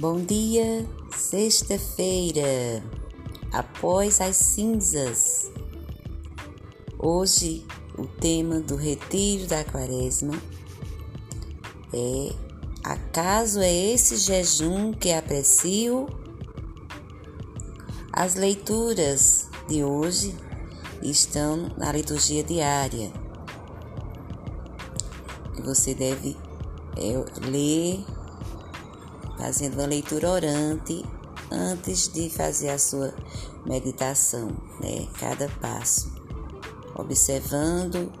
Bom dia, sexta-feira, após as cinzas. Hoje, o tema do retiro da quaresma é: Acaso é esse jejum que aprecio? As leituras de hoje estão na liturgia diária. Você deve é, ler fazendo uma leitura orante antes de fazer a sua meditação, né? Cada passo, observando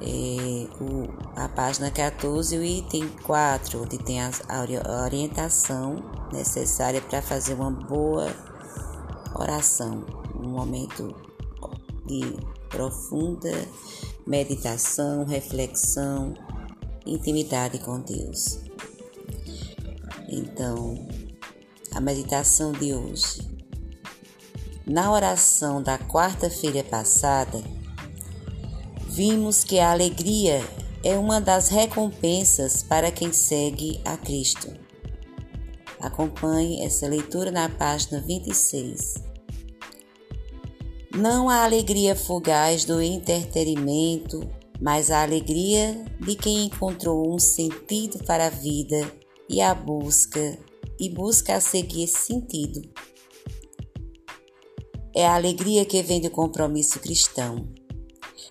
é, o, a página 14, o item 4, onde tem a, a orientação necessária para fazer uma boa oração, um momento de profunda meditação, reflexão, intimidade com Deus. Então, a meditação de hoje. Na oração da quarta-feira passada, vimos que a alegria é uma das recompensas para quem segue a Cristo. Acompanhe essa leitura na página 26. Não a alegria fugaz do entretenimento, mas a alegria de quem encontrou um sentido para a vida e a busca e busca a seguir esse sentido. É a alegria que vem do compromisso cristão.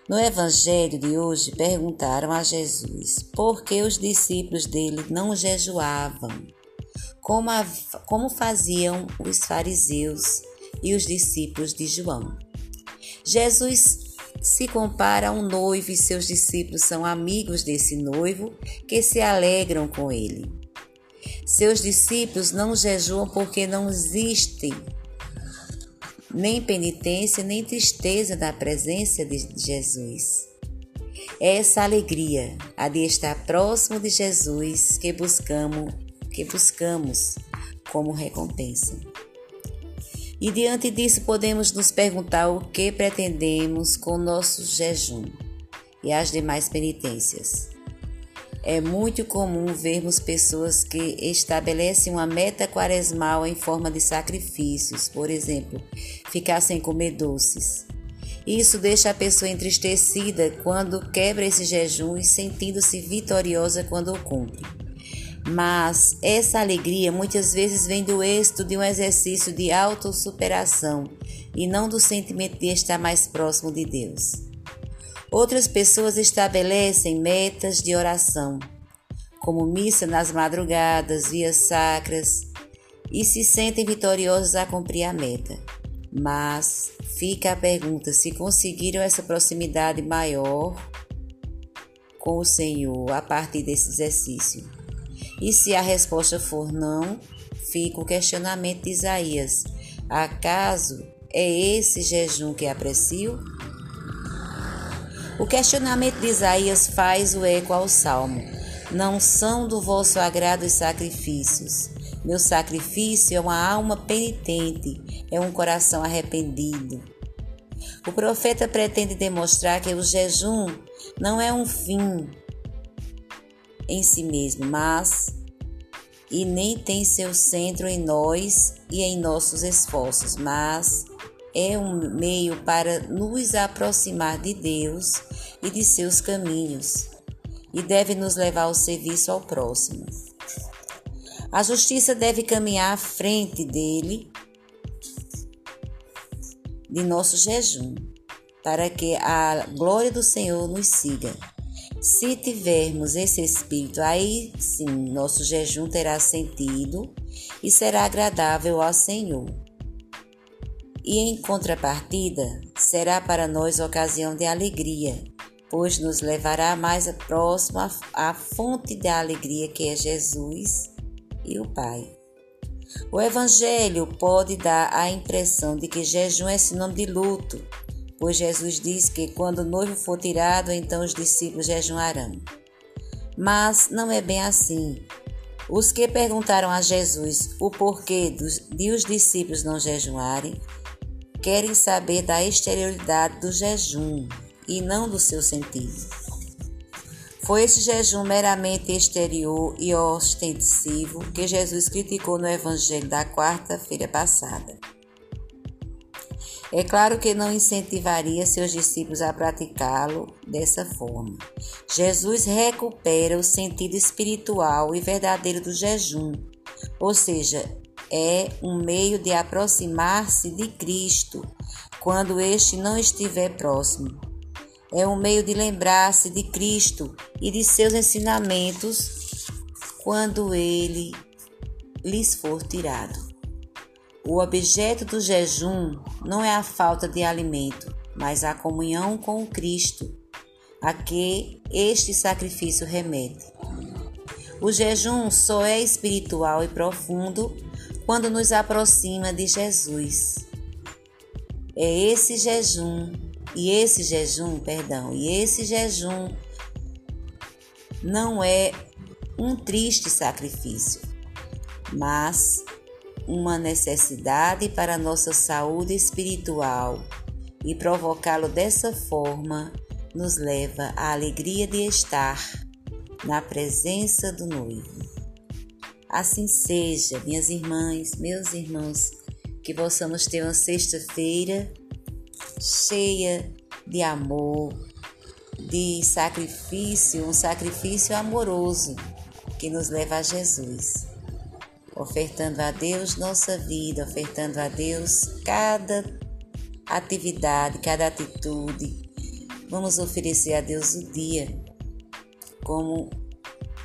No evangelho de hoje perguntaram a Jesus por que os discípulos dele não jejuavam, como, a, como faziam os fariseus e os discípulos de João. Jesus se compara a um noivo e seus discípulos são amigos desse noivo que se alegram com ele. Seus discípulos não jejuam porque não existem nem penitência, nem tristeza na presença de Jesus. É essa alegria, a de estar próximo de Jesus, que buscamos, que buscamos como recompensa. E diante disso podemos nos perguntar o que pretendemos com nosso jejum e as demais penitências. É muito comum vermos pessoas que estabelecem uma meta quaresmal em forma de sacrifícios, por exemplo, ficar sem comer doces. Isso deixa a pessoa entristecida quando quebra esse jejum e sentindo-se vitoriosa quando o cumpre. Mas essa alegria muitas vezes vem do êxito de um exercício de autossuperação e não do sentimento de estar mais próximo de Deus. Outras pessoas estabelecem metas de oração, como missa nas madrugadas, vias sacras, e se sentem vitoriosos a cumprir a meta. Mas fica a pergunta se conseguiram essa proximidade maior com o Senhor a partir desse exercício. E se a resposta for não, fica o questionamento de Isaías: acaso é esse jejum que aprecio? O questionamento de Isaías faz o eco ao salmo: Não são do vosso agrado os sacrifícios. Meu sacrifício é uma alma penitente, é um coração arrependido. O profeta pretende demonstrar que o jejum não é um fim em si mesmo, mas e nem tem seu centro em nós e em nossos esforços, mas é um meio para nos aproximar de Deus e de seus caminhos, e deve nos levar ao serviço ao próximo. A justiça deve caminhar à frente dele, de nosso jejum, para que a glória do Senhor nos siga. Se tivermos esse espírito, aí sim nosso jejum terá sentido e será agradável ao Senhor e em contrapartida será para nós ocasião de alegria, pois nos levará mais próximo à, fonte da alegria que é Jesus e o Pai. O Evangelho pode dar a impressão de que jejum é sinônimo de luto, pois Jesus diz que quando o noivo for tirado, então os discípulos jejuarão. Mas não é bem assim. Os que perguntaram a Jesus o porquê de os discípulos não jejuarem querem saber da exterioridade do jejum e não do seu sentido. Foi esse jejum meramente exterior e ostensivo que Jesus criticou no Evangelho da quarta-feira passada. É claro que não incentivaria seus discípulos a praticá-lo dessa forma. Jesus recupera o sentido espiritual e verdadeiro do jejum, ou seja, é um meio de aproximar-se de Cristo quando este não estiver próximo. É um meio de lembrar-se de Cristo e de seus ensinamentos quando ele lhes for tirado. O objeto do jejum não é a falta de alimento, mas a comunhão com Cristo, a que este sacrifício remete. O jejum só é espiritual e profundo quando nos aproxima de Jesus. É esse jejum, e esse jejum, perdão, e esse jejum não é um triste sacrifício, mas uma necessidade para nossa saúde espiritual e provocá-lo dessa forma nos leva à alegria de estar na presença do noivo. Assim seja, minhas irmãs, meus irmãos, que possamos ter uma sexta-feira cheia de amor, de sacrifício, um sacrifício amoroso que nos leva a Jesus ofertando a Deus nossa vida, ofertando a Deus cada atividade, cada atitude. Vamos oferecer a Deus o dia, como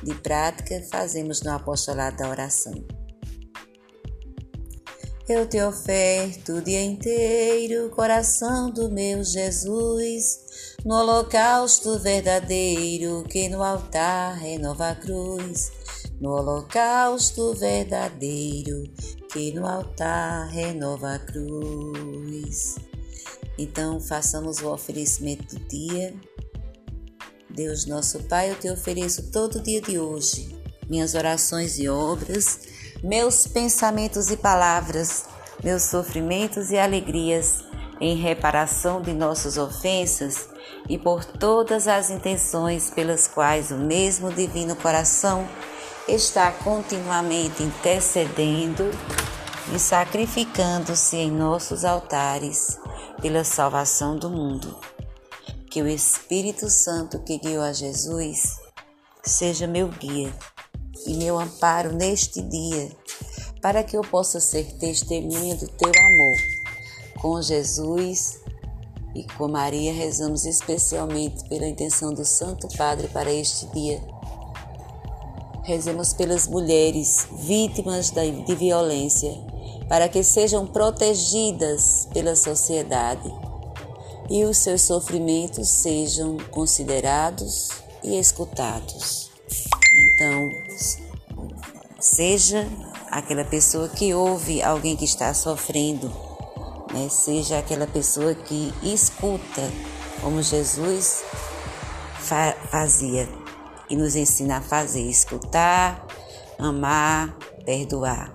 de prática fazemos no apostolado da oração. Eu te oferto o dia inteiro, coração do meu Jesus, no holocausto verdadeiro que no altar renova a cruz no holocausto verdadeiro que no altar renova a cruz. Então, façamos o oferecimento do dia. Deus nosso Pai, eu te ofereço todo o dia de hoje, minhas orações e obras, meus pensamentos e palavras, meus sofrimentos e alegrias, em reparação de nossas ofensas e por todas as intenções pelas quais o mesmo Divino Coração está continuamente intercedendo e sacrificando-se em nossos altares pela salvação do mundo. Que o Espírito Santo que guiou a Jesus seja meu guia e meu amparo neste dia, para que eu possa ser testemunha do teu amor. Com Jesus e com Maria rezamos especialmente pela intenção do Santo Padre para este dia Rezemos pelas mulheres vítimas de violência, para que sejam protegidas pela sociedade e os seus sofrimentos sejam considerados e escutados. Então, seja aquela pessoa que ouve alguém que está sofrendo, né? seja aquela pessoa que escuta, como Jesus fa fazia e nos ensina a fazer, escutar, amar, perdoar.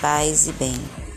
paz e bem.